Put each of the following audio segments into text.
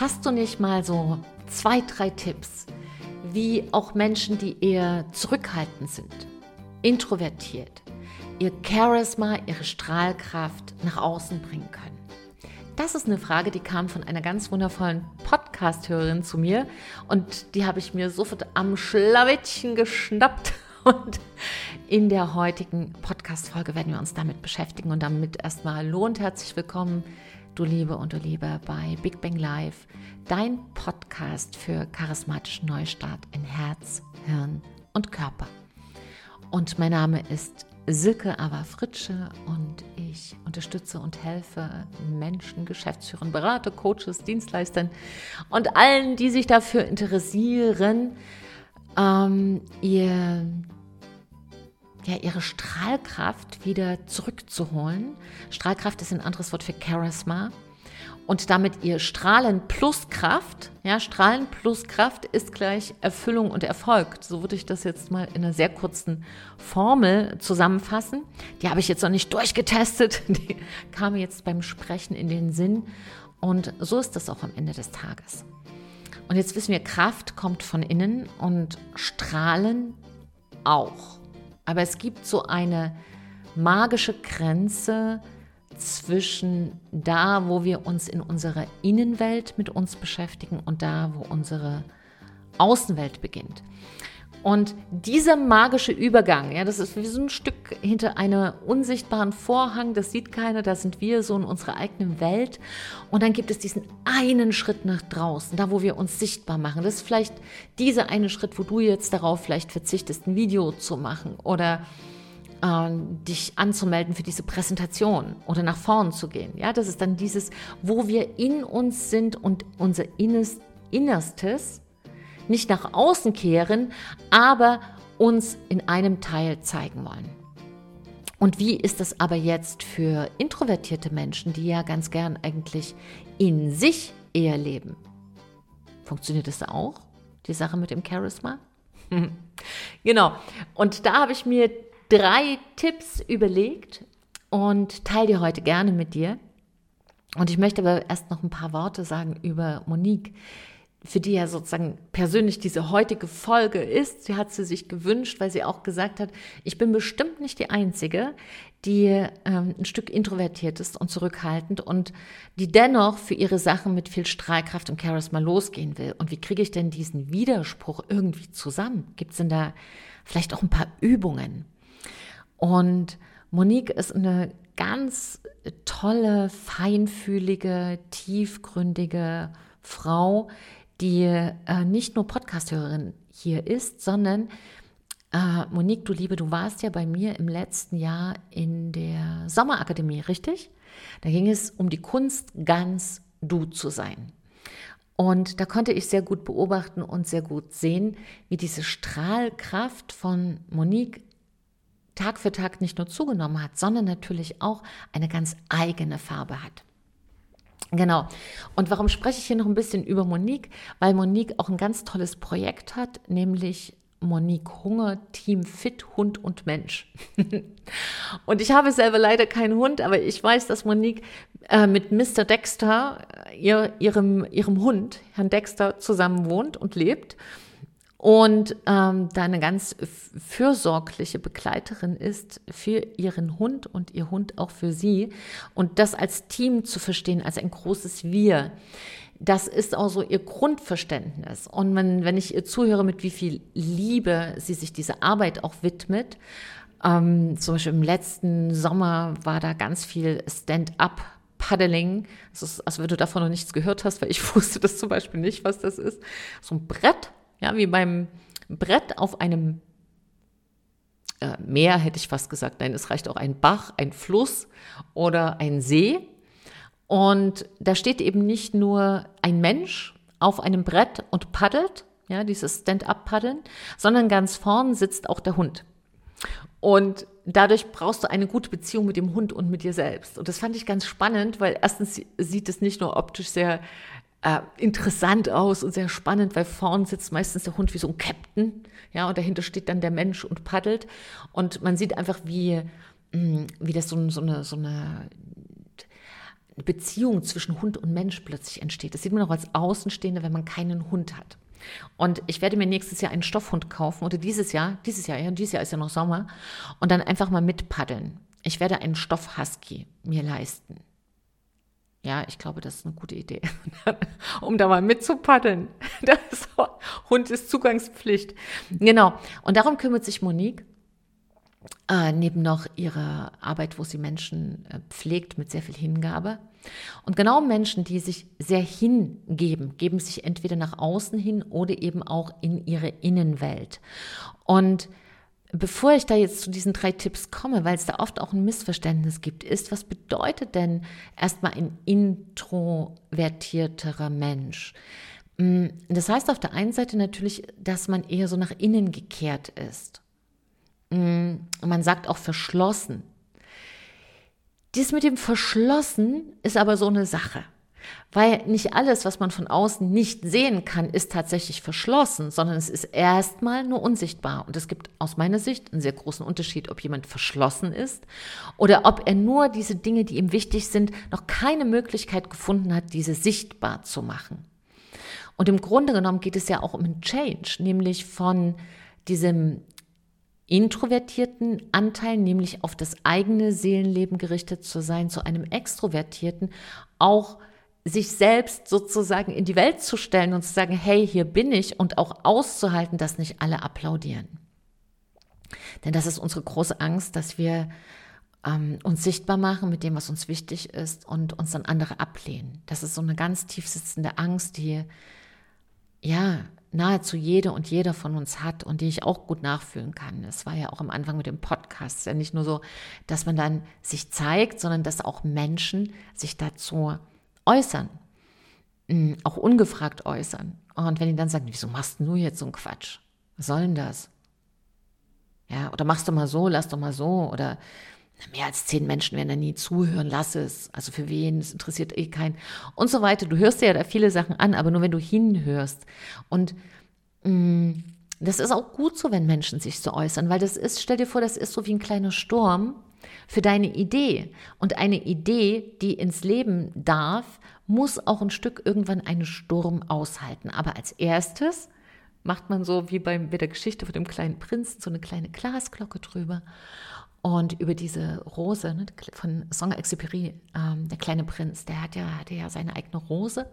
Hast du nicht mal so zwei, drei Tipps, wie auch Menschen, die eher zurückhaltend sind, introvertiert, ihr Charisma, ihre Strahlkraft nach außen bringen können? Das ist eine Frage, die kam von einer ganz wundervollen Podcast-Hörerin zu mir und die habe ich mir sofort am Schlawittchen geschnappt und in der heutigen Podcast-Folge werden wir uns damit beschäftigen und damit erstmal lohnt herzlich willkommen du Liebe und du Liebe bei Big Bang Live, dein Podcast für charismatischen Neustart in Herz, Hirn und Körper. Und mein Name ist Silke Ava Fritsche und ich unterstütze und helfe Menschen, Geschäftsführern, Berater, Coaches, Dienstleistern und allen, die sich dafür interessieren, ähm, ihr ja, ihre Strahlkraft wieder zurückzuholen. Strahlkraft ist ein anderes Wort für Charisma. Und damit ihr Strahlen plus Kraft, ja, Strahlen plus Kraft ist gleich Erfüllung und Erfolg. So würde ich das jetzt mal in einer sehr kurzen Formel zusammenfassen. Die habe ich jetzt noch nicht durchgetestet. Die kam jetzt beim Sprechen in den Sinn. Und so ist das auch am Ende des Tages. Und jetzt wissen wir, Kraft kommt von innen und Strahlen auch. Aber es gibt so eine magische Grenze zwischen da, wo wir uns in unserer Innenwelt mit uns beschäftigen und da, wo unsere Außenwelt beginnt. Und dieser magische Übergang, ja, das ist wie so ein Stück hinter einem unsichtbaren Vorhang, das sieht keiner, da sind wir so in unserer eigenen Welt. Und dann gibt es diesen einen Schritt nach draußen, da wo wir uns sichtbar machen. Das ist vielleicht dieser eine Schritt, wo du jetzt darauf vielleicht verzichtest, ein Video zu machen oder äh, dich anzumelden für diese Präsentation oder nach vorn zu gehen. Ja, das ist dann dieses, wo wir in uns sind und unser Innerstes nicht nach außen kehren, aber uns in einem Teil zeigen wollen. Und wie ist das aber jetzt für introvertierte Menschen, die ja ganz gern eigentlich in sich eher leben? Funktioniert das auch, die Sache mit dem Charisma? genau. Und da habe ich mir drei Tipps überlegt und teile die heute gerne mit dir. Und ich möchte aber erst noch ein paar Worte sagen über Monique, für die ja sozusagen persönlich diese heutige Folge ist. Sie hat sie sich gewünscht, weil sie auch gesagt hat, ich bin bestimmt nicht die Einzige, die ähm, ein Stück introvertiert ist und zurückhaltend und die dennoch für ihre Sachen mit viel Strahlkraft und Charisma losgehen will. Und wie kriege ich denn diesen Widerspruch irgendwie zusammen? Gibt es denn da vielleicht auch ein paar Übungen? Und Monique ist eine ganz tolle, feinfühlige, tiefgründige Frau, die äh, nicht nur Podcasthörerin hier ist, sondern äh, Monique, du Liebe, du warst ja bei mir im letzten Jahr in der Sommerakademie, richtig? Da ging es um die Kunst, ganz du zu sein. Und da konnte ich sehr gut beobachten und sehr gut sehen, wie diese Strahlkraft von Monique Tag für Tag nicht nur zugenommen hat, sondern natürlich auch eine ganz eigene Farbe hat. Genau. Und warum spreche ich hier noch ein bisschen über Monique? Weil Monique auch ein ganz tolles Projekt hat, nämlich Monique Hunger, Team Fit, Hund und Mensch. und ich habe selber leider keinen Hund, aber ich weiß, dass Monique äh, mit Mr. Dexter, ihr, ihrem, ihrem Hund, Herrn Dexter, zusammen wohnt und lebt und ähm, da eine ganz fürsorgliche Begleiterin ist für ihren Hund und ihr Hund auch für sie. Und das als Team zu verstehen, als ein großes Wir, das ist auch so ihr Grundverständnis. Und wenn, wenn ich ihr zuhöre, mit wie viel Liebe sie sich dieser Arbeit auch widmet, ähm, zum Beispiel im letzten Sommer war da ganz viel Stand-up Paddling. Ist, als wenn du davon noch nichts gehört hast, weil ich wusste das zum Beispiel nicht, was das ist. So ein Brett, ja, wie beim Brett auf einem äh, Meer, hätte ich fast gesagt. Nein, es reicht auch ein Bach, ein Fluss oder ein See. Und da steht eben nicht nur ein Mensch auf einem Brett und paddelt, ja, dieses Stand-up-Paddeln, sondern ganz vorn sitzt auch der Hund. Und dadurch brauchst du eine gute Beziehung mit dem Hund und mit dir selbst. Und das fand ich ganz spannend, weil erstens sieht es nicht nur optisch sehr äh, interessant aus und sehr spannend, weil vorn sitzt meistens der Hund wie so ein Captain, ja, und dahinter steht dann der Mensch und paddelt. Und man sieht einfach, wie, mm, wie das so, so, eine, so eine Beziehung zwischen Hund und Mensch plötzlich entsteht. Das sieht man auch als Außenstehende, wenn man keinen Hund hat. Und ich werde mir nächstes Jahr einen Stoffhund kaufen oder dieses Jahr, dieses Jahr, ja, dieses Jahr ist ja noch Sommer, und dann einfach mal mitpaddeln. Ich werde einen Stoffhusky mir leisten. Ja, ich glaube, das ist eine gute Idee, um da mal mitzupaddeln. Das Hund ist Zugangspflicht. Genau. Und darum kümmert sich Monique. Äh, neben noch ihrer Arbeit, wo sie Menschen äh, pflegt mit sehr viel Hingabe. Und genau Menschen, die sich sehr hingeben, geben sich entweder nach außen hin oder eben auch in ihre Innenwelt. Und bevor ich da jetzt zu diesen drei Tipps komme, weil es da oft auch ein Missverständnis gibt, ist, was bedeutet denn erstmal ein introvertierterer Mensch? Mm, das heißt auf der einen Seite natürlich, dass man eher so nach innen gekehrt ist. Mm, man sagt auch verschlossen. Dies mit dem Verschlossen ist aber so eine Sache. Weil nicht alles, was man von außen nicht sehen kann, ist tatsächlich verschlossen, sondern es ist erstmal nur unsichtbar. Und es gibt aus meiner Sicht einen sehr großen Unterschied, ob jemand verschlossen ist oder ob er nur diese Dinge, die ihm wichtig sind, noch keine Möglichkeit gefunden hat, diese sichtbar zu machen. Und im Grunde genommen geht es ja auch um einen Change, nämlich von diesem introvertierten Anteil, nämlich auf das eigene Seelenleben gerichtet zu sein, zu einem extrovertierten, auch sich selbst sozusagen in die Welt zu stellen und zu sagen, hey, hier bin ich und auch auszuhalten, dass nicht alle applaudieren. Denn das ist unsere große Angst, dass wir ähm, uns sichtbar machen mit dem, was uns wichtig ist und uns dann andere ablehnen. Das ist so eine ganz tief sitzende Angst, die ja nahezu jede und jeder von uns hat und die ich auch gut nachfühlen kann. Es war ja auch am Anfang mit dem Podcast ja nicht nur so, dass man dann sich zeigt, sondern dass auch Menschen sich dazu äußern, mm, auch ungefragt äußern. Und wenn die dann sagen, wieso machst du jetzt so einen Quatsch? Was soll denn das? Ja, oder machst du mal so, lass doch mal so, oder mehr als zehn Menschen werden da nie zuhören, lass es. Also für wen, es interessiert eh keinen. Und so weiter. Du hörst dir ja da viele Sachen an, aber nur wenn du hinhörst. Und mh, mm, das ist auch gut so, wenn Menschen sich so äußern, weil das ist, stell dir vor, das ist so wie ein kleiner Sturm für deine Idee. Und eine Idee, die ins Leben darf, muss auch ein Stück irgendwann einen Sturm aushalten. Aber als erstes macht man so wie bei der Geschichte von dem kleinen Prinzen so eine kleine Glasglocke drüber. Und über diese Rose ne, von Saint-Exupéry, ähm, der kleine Prinz, der hat ja, hatte ja seine eigene Rose.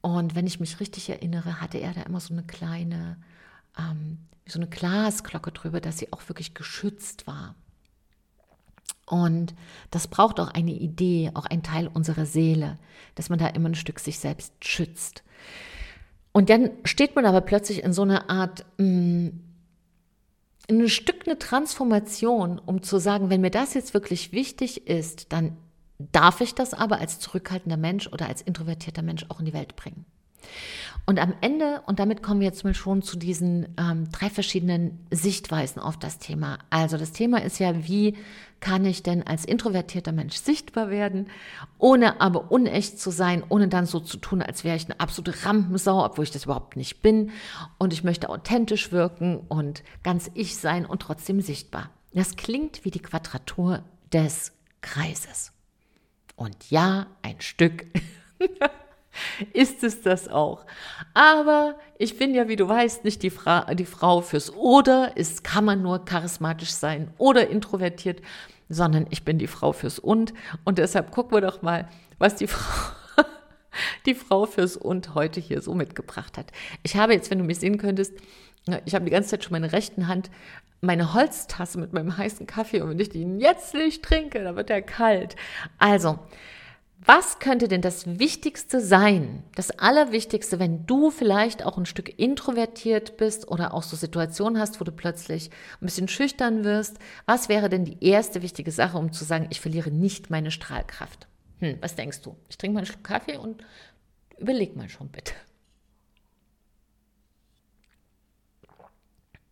Und wenn ich mich richtig erinnere, hatte er da immer so eine kleine, ähm, so eine Glasglocke drüber, dass sie auch wirklich geschützt war. Und das braucht auch eine Idee, auch ein Teil unserer Seele, dass man da immer ein Stück sich selbst schützt. Und dann steht man aber plötzlich in so einer Art mh, mm, ein Stück eine Transformation, um zu sagen, wenn mir das jetzt wirklich wichtig ist, dann darf ich das aber als zurückhaltender Mensch oder als introvertierter Mensch auch in die Welt bringen. Und am Ende, und damit kommen wir jetzt mal schon zu diesen ähm, drei verschiedenen Sichtweisen auf das Thema. Also das Thema ist ja, wie kann ich denn als introvertierter Mensch sichtbar werden, ohne aber unecht zu sein, ohne dann so zu tun, als wäre ich eine absolute Rampensau, obwohl ich das überhaupt nicht bin. Und ich möchte authentisch wirken und ganz ich sein und trotzdem sichtbar. Das klingt wie die Quadratur des Kreises. Und ja, ein Stück ist es das auch. Aber ich bin ja, wie du weißt, nicht die, Fra die Frau fürs Oder. Es kann man nur charismatisch sein oder introvertiert, sondern ich bin die Frau fürs Und. Und deshalb gucken wir doch mal, was die Frau, die Frau fürs Und heute hier so mitgebracht hat. Ich habe jetzt, wenn du mich sehen könntest, ich habe die ganze Zeit schon meine rechten Hand meine Holztasse mit meinem heißen Kaffee und wenn ich den jetzt nicht trinke, dann wird er kalt. Also, was könnte denn das Wichtigste sein? Das Allerwichtigste, wenn du vielleicht auch ein Stück introvertiert bist oder auch so Situationen hast, wo du plötzlich ein bisschen schüchtern wirst. Was wäre denn die erste wichtige Sache, um zu sagen, ich verliere nicht meine Strahlkraft? Hm, was denkst du? Ich trinke mal einen Schluck Kaffee und überleg mal schon bitte.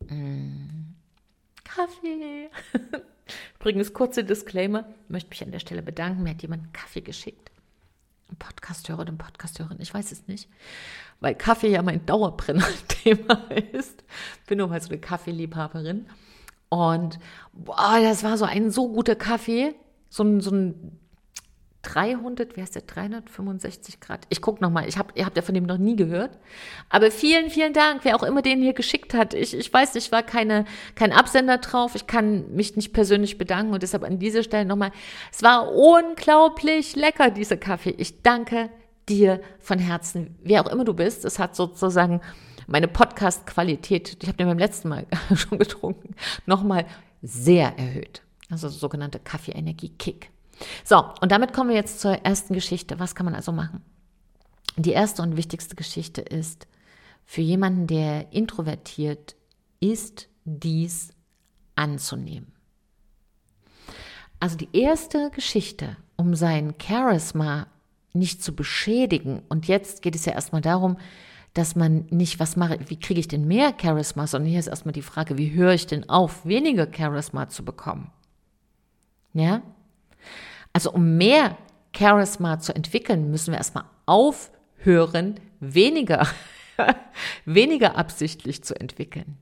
Hm, Kaffee. Übrigens, kurze Disclaimer, ich möchte mich an der Stelle bedanken. Mir hat jemand einen Kaffee geschickt. Ein Podcasthörer oder eine Podcasthörerin, ich weiß es nicht. Weil Kaffee ja mein Dauerbrenner-Thema ist. Bin nur mal so eine Kaffeeliebhaberin. Und boah, das war so ein so guter Kaffee. So ein, so ein 300, wie heißt der, 365 Grad? Ich gucke nochmal, hab, ihr habt ja von dem noch nie gehört. Aber vielen, vielen Dank, wer auch immer den hier geschickt hat. Ich, ich weiß, ich war keine, kein Absender drauf, ich kann mich nicht persönlich bedanken und deshalb an dieser Stelle nochmal, es war unglaublich lecker, dieser Kaffee. Ich danke dir von Herzen, wer auch immer du bist. Es hat sozusagen meine Podcast-Qualität, ich habe den beim letzten Mal schon getrunken, nochmal sehr erhöht. Also sogenannte Kaffee-Energie-Kick. So, und damit kommen wir jetzt zur ersten Geschichte. Was kann man also machen? Die erste und wichtigste Geschichte ist, für jemanden, der introvertiert ist, dies anzunehmen. Also die erste Geschichte, um sein Charisma nicht zu beschädigen, und jetzt geht es ja erstmal darum, dass man nicht, was mache, wie kriege ich denn mehr Charisma, sondern hier ist erstmal die Frage, wie höre ich denn auf, weniger Charisma zu bekommen? Ja? Also um mehr Charisma zu entwickeln, müssen wir erstmal aufhören, weniger, weniger absichtlich zu entwickeln.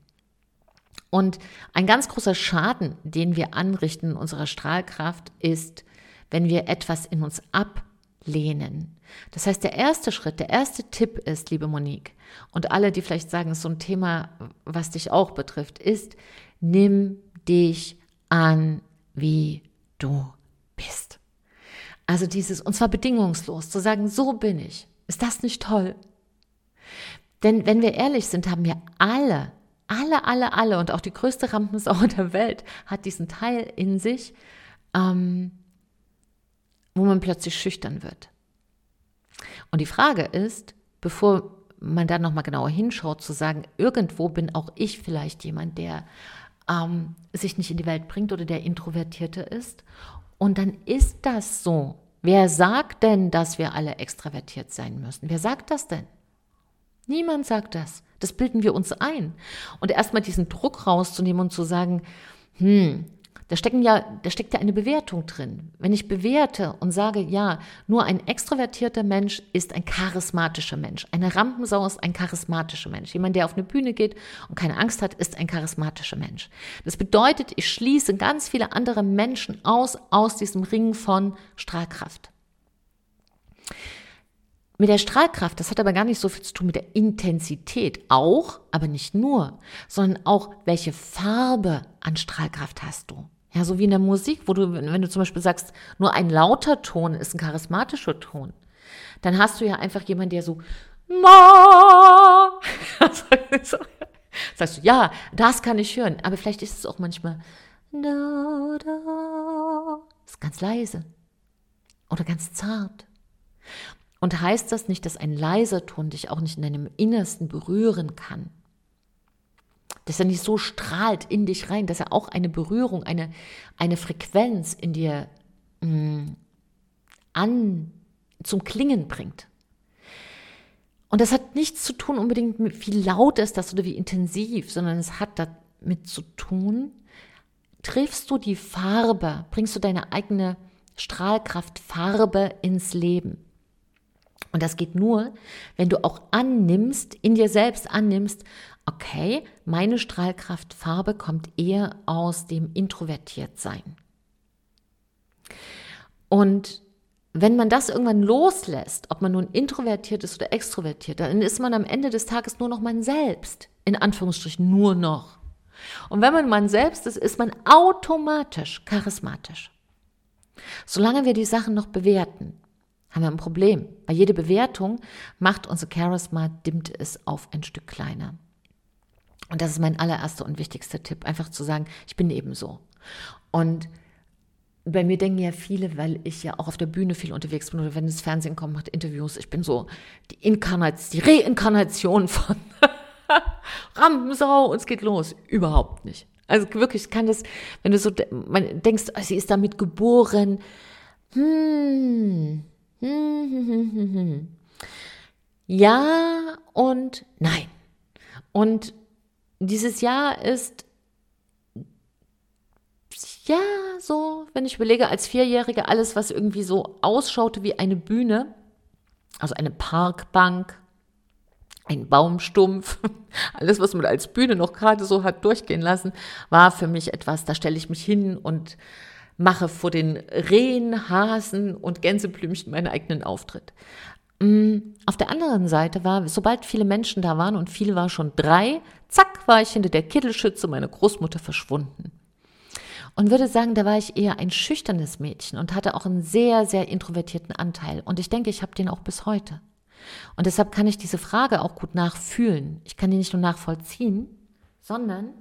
Und ein ganz großer Schaden, den wir anrichten in unserer Strahlkraft, ist, wenn wir etwas in uns ablehnen. Das heißt, der erste Schritt, der erste Tipp ist, liebe Monique, und alle, die vielleicht sagen, es ist so ein Thema, was dich auch betrifft, ist, nimm dich an, wie du bist. Also dieses, und zwar bedingungslos, zu sagen, so bin ich. Ist das nicht toll? Denn wenn wir ehrlich sind, haben wir alle, alle, alle, alle und auch die größte Rampensau der Welt hat diesen Teil in sich, ähm, wo man plötzlich schüchtern wird. Und die Frage ist, bevor man da nochmal genauer hinschaut, zu sagen, irgendwo bin auch ich vielleicht jemand, der ähm, sich nicht in die Welt bringt oder der Introvertierte ist. Und dann ist das so. Wer sagt denn, dass wir alle extravertiert sein müssen? Wer sagt das denn? Niemand sagt das. Das bilden wir uns ein. Und erstmal diesen Druck rauszunehmen und zu sagen, hm, da, stecken ja, da steckt ja eine Bewertung drin. Wenn ich bewerte und sage, ja, nur ein extrovertierter Mensch ist ein charismatischer Mensch. Eine Rampensau ist ein charismatischer Mensch. Jemand, der auf eine Bühne geht und keine Angst hat, ist ein charismatischer Mensch. Das bedeutet, ich schließe ganz viele andere Menschen aus, aus diesem Ring von Strahlkraft. Mit der Strahlkraft, das hat aber gar nicht so viel zu tun mit der Intensität, auch, aber nicht nur, sondern auch, welche Farbe an Strahlkraft hast du. Ja, so wie in der Musik, wo du, wenn du zum Beispiel sagst, nur ein lauter Ton ist ein charismatischer Ton, dann hast du ja einfach jemanden, der so Ma sagst du, ja, das kann ich hören, aber vielleicht ist es auch manchmal da, da, ist ganz leise oder ganz zart. Und heißt das nicht, dass ein leiser Ton dich auch nicht in deinem Innersten berühren kann? Dass er nicht so strahlt in dich rein, dass er auch eine Berührung, eine, eine Frequenz in dir mh, mm, an, zum Klingen bringt. Und das hat nichts zu tun unbedingt mit, wie laut ist das oder wie intensiv, sondern es hat damit zu tun, triffst du die Farbe, bringst du deine eigene Strahlkraft, Farbe ins Leben. Und das geht nur, wenn du auch annimmst, in dir selbst annimmst, okay, meine Strahlkraftfarbe kommt eher aus dem Introvertiertsein. Und wenn man das irgendwann loslässt, ob man nun introvertiert ist oder extrovertiert, dann ist man am Ende des Tages nur noch man selbst. In Anführungsstrichen nur noch. Und wenn man man selbst ist, ist man automatisch charismatisch. Solange wir die Sachen noch bewerten, haben wir ein Problem. Weil jede Bewertung macht unser Charisma, dimmt es auf ein Stück kleiner. Und das ist mein allererster und wichtigster Tipp, einfach zu sagen, ich bin eben so. Und bei mir denken ja viele, weil ich ja auch auf der Bühne viel unterwegs bin oder wenn das Fernsehen kommt, macht Interviews, ich bin so die Inkarnation, die Reinkarnation von Rampensau und es geht los. Überhaupt nicht. Also wirklich kann das, wenn du so denkst, sie ist damit geboren. Hm, hm, hm, hm, hm. Ja und nein. Und dieses Jahr ist ja so, wenn ich überlege, als Vierjährige alles, was irgendwie so ausschaute wie eine Bühne, also eine Parkbank, ein Baumstumpf, alles, was man als Bühne noch gerade so hat durchgehen lassen, war für mich etwas, da stelle ich mich hin und mache vor den Rehen, Hasen und Gänseblümchen meinen eigenen Auftritt. Mm, auf der anderen Seite war, sobald viele Menschen da waren und viel war schon drei, zack, war ich hinter der Kittelschütze meiner Großmutter verschwunden. Und würde sagen, da war ich eher ein schüchternes Mädchen und hatte auch einen sehr, sehr introvertierten Anteil. Und ich denke, ich habe den auch bis heute. Und deshalb kann ich diese Frage auch gut nachfühlen. Ich kann die nicht nur nachvollziehen, sondern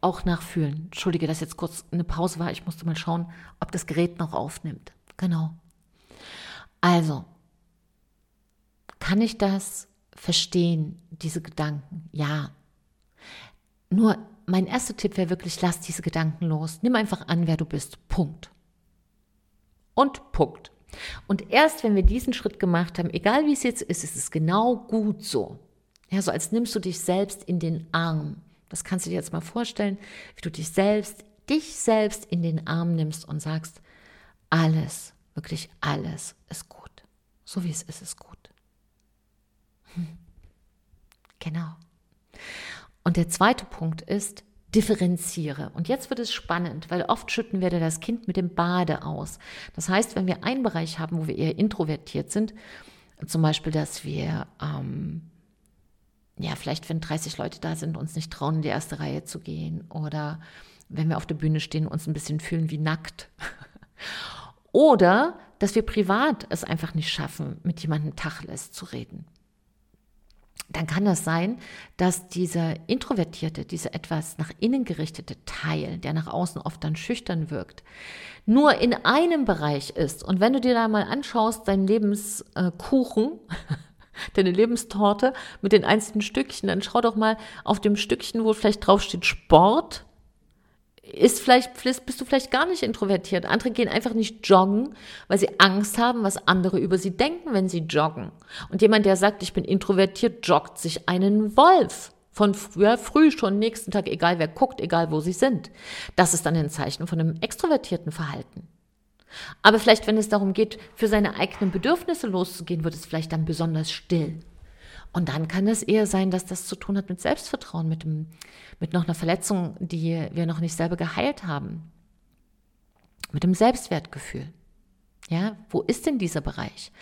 auch nachfühlen. Entschuldige, dass jetzt kurz eine Pause war. Ich musste mal schauen, ob das Gerät noch aufnimmt. Genau. Also, kann ich das verstehen, diese Gedanken? Ja. Nur mein erster Tipp wäre wirklich, lass diese Gedanken los. Nimm einfach an, wer du bist. Punkt. Und Punkt. Und erst wenn wir diesen Schritt gemacht haben, egal wie es jetzt ist, ist es genau gut so. Ja, so als nimmst du dich selbst in den Arm. Das kannst du dir jetzt mal vorstellen, wie du dich selbst, dich selbst in den Arm nimmst und sagst, alles, wirklich alles ist gut. So wie es ist, ist gut. Hm. Genau. Und der zweite Punkt ist, differenziere. Und jetzt wird es spannend, weil oft schütten wir das Kind mit dem Bade aus. Das heißt, wenn wir einen Bereich haben, wo wir eher introvertiert sind, zum Beispiel, dass wir, ähm, ja, vielleicht wenn 30 Leute da sind, uns nicht trauen, in die erste Reihe zu gehen oder wenn wir auf der Bühne stehen, uns ein bisschen fühlen wie nackt. Oder dass wir privat es einfach nicht schaffen, mit jemandem Tachles zu reden dann kann das sein, dass dieser introvertierte, dieser etwas nach innen gerichtete Teil, der nach außen oft dann schüchtern wirkt, nur in einem Bereich ist. Und wenn du dir da mal anschaust, deinen Lebenskuchen, deine Lebenstorte mit den einzelnen Stückchen, dann schau doch mal auf dem Stückchen, wo vielleicht drauf steht Sport, ist vielleicht, bist du vielleicht gar nicht introvertiert. Andere gehen einfach nicht joggen, weil sie Angst haben, was andere über sie denken, wenn sie joggen. Und jemand, der sagt, ich bin introvertiert, joggt sich einen Wolf. Von früher früh schon, nächsten Tag, egal wer guckt, egal wo sie sind. Das ist dann ein Zeichen von einem extrovertierten Verhalten. Aber vielleicht, wenn es darum geht, für seine eigenen Bedürfnisse loszugehen, wird es vielleicht dann besonders still. Und dann kann es eher sein, dass das zu tun hat mit Selbstvertrauen, mit, dem, mit noch einer Verletzung, die wir noch nicht selber geheilt haben. Mit dem Selbstwertgefühl. Ja, wo ist denn dieser Bereich?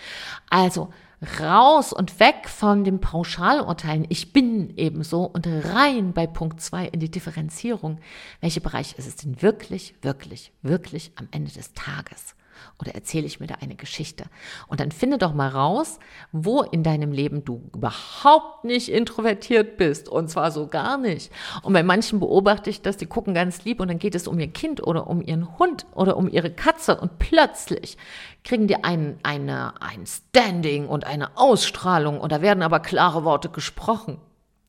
Also raus und weg von dem Pauschalurteilen, ich bin ebenso und rein bei Punkt zwei in die Differenzierung. Welcher Bereich ist es denn wirklich, wirklich, wirklich am Ende des Tages? Oder erzähle ich mir da eine Geschichte? Und dann finde doch mal raus, wo in deinem Leben du überhaupt nicht introvertiert bist und zwar so gar nicht. Und bei manchen beobachte ich, dass die gucken ganz lieb und dann geht es um ihr Kind oder um ihren Hund oder um ihre Katze und plötzlich kriegen die ein, eine, ein Standing und eine Ausstrahlung und da werden aber klare Worte gesprochen.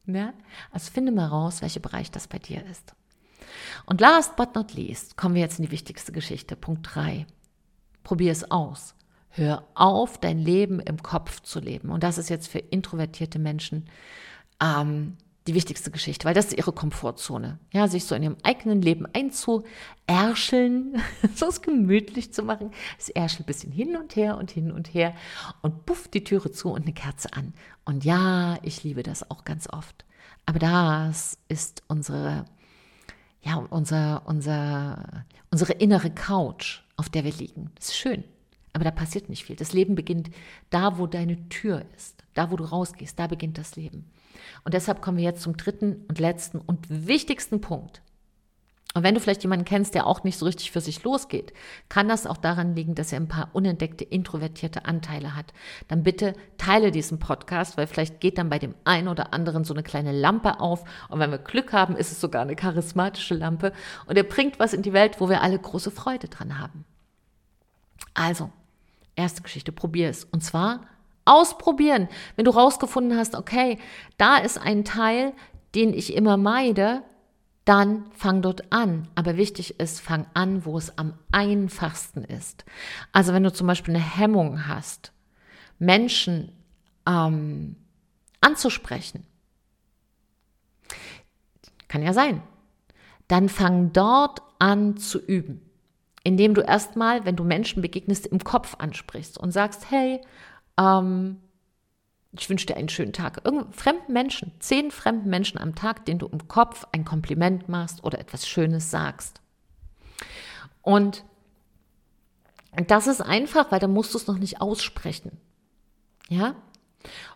Ja? Also finde mal raus, welcher Bereich das bei dir ist. Und last but not least kommen wir jetzt in die wichtigste Geschichte, Punkt 3. Probier es aus. Hör auf, dein Leben im Kopf zu leben. Und das ist jetzt für introvertierte Menschen ähm, die wichtigste Geschichte, weil das ist ihre Komfortzone. Ja, sich so in ihrem eigenen Leben einzuärscheln, so es gemütlich zu machen. Es ärschelt ein bisschen hin und her und hin und her und puff die Türe zu und eine Kerze an. Und ja, ich liebe das auch ganz oft. Aber das ist unsere, ja, unser, unser, unsere innere Couch auf der wir liegen. Das ist schön, aber da passiert nicht viel. Das Leben beginnt da, wo deine Tür ist, da, wo du rausgehst, da beginnt das Leben. Und deshalb kommen wir jetzt zum dritten und letzten und wichtigsten Punkt. Und wenn du vielleicht jemanden kennst, der auch nicht so richtig für sich losgeht, kann das auch daran liegen, dass er ein paar unentdeckte, introvertierte Anteile hat. Dann bitte teile diesen Podcast, weil vielleicht geht dann bei dem einen oder anderen so eine kleine Lampe auf. Und wenn wir Glück haben, ist es sogar eine charismatische Lampe. Und er bringt was in die Welt, wo wir alle große Freude dran haben. Also, erste Geschichte, probier es. Und zwar ausprobieren. Wenn du rausgefunden hast, okay, da ist ein Teil, den ich immer meide, dann fang dort an. Aber wichtig ist, fang an, wo es am einfachsten ist. Also wenn du zum Beispiel eine Hemmung hast, Menschen ähm, anzusprechen, kann ja sein, dann fang dort an zu üben indem du erstmal, wenn du Menschen begegnest, im Kopf ansprichst und sagst, hey, ähm, Ich wünsche dir einen schönen Tag. Irgend fremden Menschen, zehn fremden Menschen am Tag, denen du im Kopf ein Kompliment machst oder etwas Schönes sagst. Und das ist einfach, weil da musst du es noch nicht aussprechen. Ja?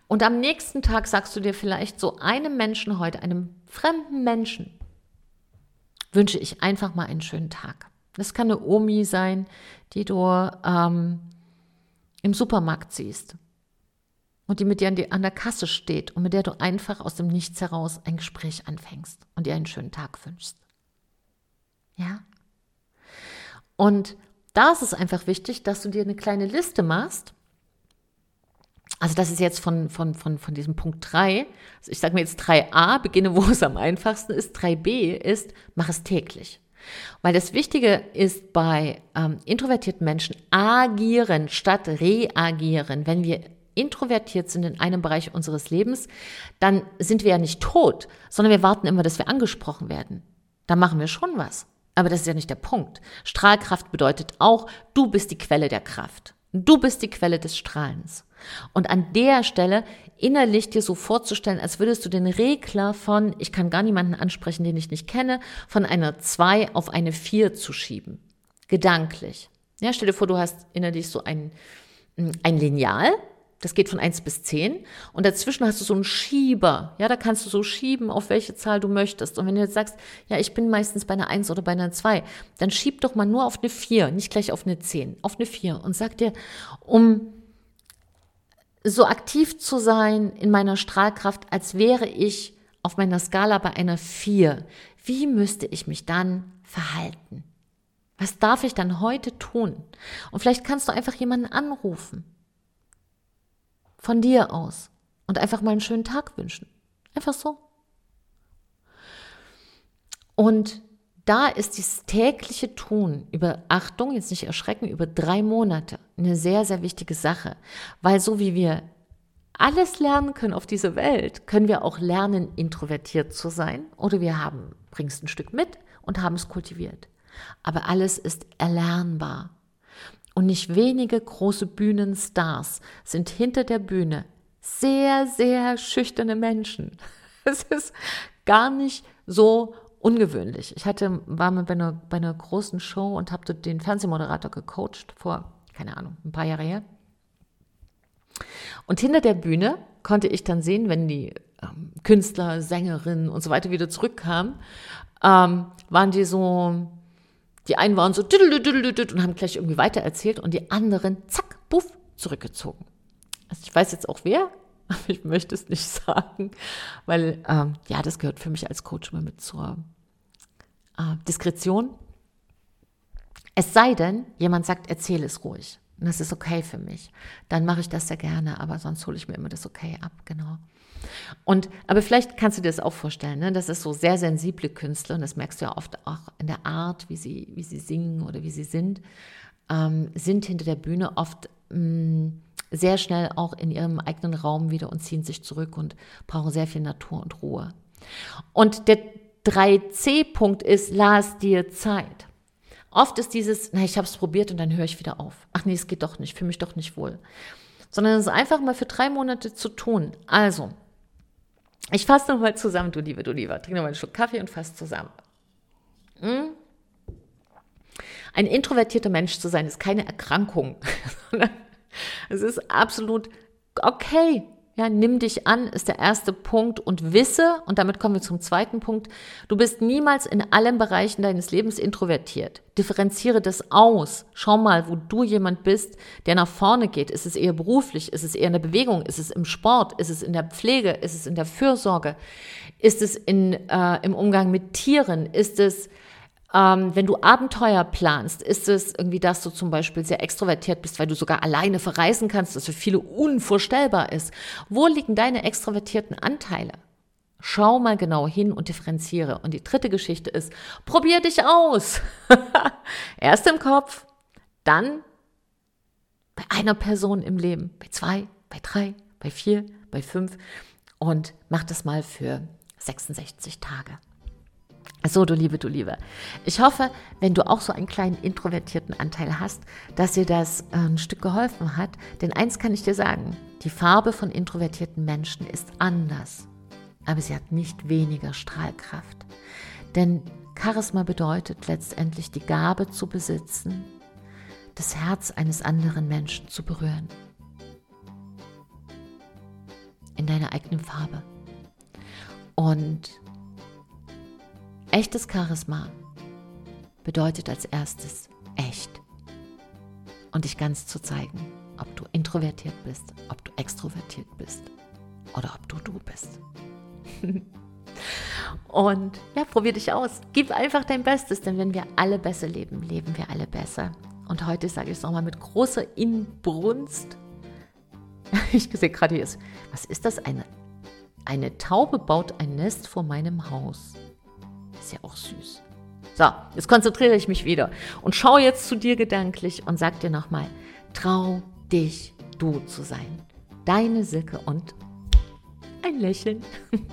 Und am nächsten Tag sagst du dir vielleicht so einem Menschen heute, einem fremden Menschen, wünsche ich einfach mal einen schönen Tag. Das kann eine Omi sein, die du ähm, im Supermarkt siehst und die mit dir an, die, an der Kasse steht und mit der du einfach aus dem Nichts heraus ein Gespräch anfängst und ihr einen schönen Tag wünschst. Ja? Und da ist es einfach wichtig, dass du dir eine kleine Liste machst. Also das ist jetzt von, von, von, von diesem Punkt 3. Also ich sage mir jetzt 3a, beginne, wo es am einfachsten ist. 3b ist, mach es täglich. Weil das Wichtige ist bei ähm, introvertierten Menschen, agieren statt reagieren. Wenn wir introvertiert sind in einem Bereich unseres Lebens, dann sind wir ja nicht tot, sondern wir warten immer, dass wir angesprochen werden. Da machen wir schon was. Aber das ist ja nicht der Punkt. Strahlkraft bedeutet auch, du bist die Quelle der Kraft. Du bist die Quelle des Strahlens. Und an der Stelle innerlich dir so vorzustellen, als würdest du den Regler von, ich kann gar niemanden ansprechen, den ich nicht kenne, von einer 2 auf eine 4 zu schieben. Gedanklich. Ja, stell dir vor, du hast innerlich so ein, ein Lineal das geht von 1 bis 10. Und dazwischen hast du so einen Schieber. Ja, da kannst du so schieben, auf welche Zahl du möchtest. Und wenn du jetzt sagst, ja, ich bin meistens bei einer 1 oder bei einer 2, dann schieb doch mal nur auf eine 4, nicht gleich auf eine 10, auf eine 4. Und sag dir, um so aktiv zu sein in meiner Strahlkraft, als wäre ich auf meiner Skala bei einer 4, wie müsste ich mich dann verhalten? Was darf ich dann heute tun? Und vielleicht kannst du einfach jemanden anrufen von dir aus und einfach mal einen schönen Tag wünschen. Einfach so. Und da ist dieses tägliche Tun über Achtung, jetzt nicht erschrecken, über drei Monate eine sehr, sehr wichtige Sache. Weil so wie wir alles lernen können auf dieser Welt, können wir auch lernen, introvertiert zu sein. Oder wir haben, bringst ein Stück mit und haben es kultiviert. Aber alles ist erlernbar. Und nicht wenige große Bühnenstars sind hinter der Bühne sehr, sehr schüchterne Menschen. Es ist gar nicht so ungewöhnlich. Ich hatte, war mal bei einer, bei einer großen Show und habe den Fernsehmoderator gecoacht vor, keine Ahnung, ein paar Jahre her. Und hinter der Bühne konnte ich dann sehen, wenn die ähm, Künstler, Sängerinnen und so weiter wieder zurückkamen, ähm, waren die so die einen waren so und haben gleich irgendwie weitererzählt und die anderen, zack, buff, zurückgezogen. Also ich weiß jetzt auch wer, aber ich möchte es nicht sagen, weil ähm, ja, das gehört für mich als Coach immer mit zur äh, Diskretion. Es sei denn, jemand sagt, erzähle es ruhig. Und das ist okay für mich. Dann mache ich das sehr gerne, aber sonst hole ich mir immer das okay ab, genau. Und, aber vielleicht kannst du dir das auch vorstellen, ne? das ist so sehr sensible Künstler und das merkst du ja oft auch in der Art, wie sie, wie sie singen oder wie sie sind, ähm, sind hinter der Bühne oft mh, mm, sehr schnell auch in ihrem eigenen Raum wieder und ziehen sich zurück und brauchen sehr viel Natur und Ruhe. Und der 3C-Punkt ist, lass dir Zeit. Oft ist dieses, na, ich habe es probiert und dann höre ich wieder auf. Ach nee, es geht doch nicht, fühle mich doch nicht wohl. Sondern es ist einfach mal für drei Monate zu tun. Also, ich fasse nochmal zusammen, du Liebe, du Lieber. Trink nochmal einen Schluck Kaffee und fasse zusammen. Hm? Ein introvertierter Mensch zu sein, ist keine Erkrankung. es ist absolut okay. Ja, nimm dich an, ist der erste Punkt und wisse, und damit kommen wir zum zweiten Punkt, du bist niemals in allen Bereichen deines Lebens introvertiert. Differenziere das aus. Schau mal, wo du jemand bist, der nach vorne geht. Ist es eher beruflich? Ist es eher in der Bewegung? Ist es im Sport? Ist es in der Pflege? Ist es in der Fürsorge? Ist es in, äh, im Umgang mit Tieren? Ist es ähm, wenn du Abenteuer planst, ist es irgendwie, dass du zum Beispiel sehr extrovertiert bist, weil du sogar alleine verreisen kannst, das für viele unvorstellbar ist. Wo liegen deine extrovertierten Anteile? Schau mal genau hin und differenziere. Und die dritte Geschichte ist, probier dich aus. Erst im Kopf, dann bei einer Person im Leben, bei zwei, bei drei, bei vier, bei fünf und mach das mal für 66 Tage. So, du Liebe, du Liebe. Ich hoffe, wenn du auch so einen kleinen introvertierten Anteil hast, dass dir das äh, ein Stück geholfen hat. Denn eins kann ich dir sagen, die Farbe von introvertierten Menschen ist anders, aber sie hat nicht weniger Strahlkraft. Denn Charisma bedeutet letztendlich die Gabe zu besitzen, das Herz eines anderen Menschen zu berühren. In deiner eigenen Farbe. Und echtes Charisma bedeutet als erstes echt. Und dich ganz zu zeigen, ob du introvertiert bist, ob du extrovertiert bist oder ob du du bist. Und ja, probier dich aus. Gib einfach dein Bestes, denn wenn wir alle besser leben, leben wir alle besser. Und heute sage ich es nochmal mit großer Inbrunst. Ich sehe gerade hier, was ist das? Eine, eine Taube baut ein Nest vor meinem Haus. Ist ja auch süß. So, jetzt konzentriere ich mich wieder und schaue jetzt zu dir gedanklich und sag dir nochmal, trau dich, du zu sein. Deine Silke und ein Lächeln.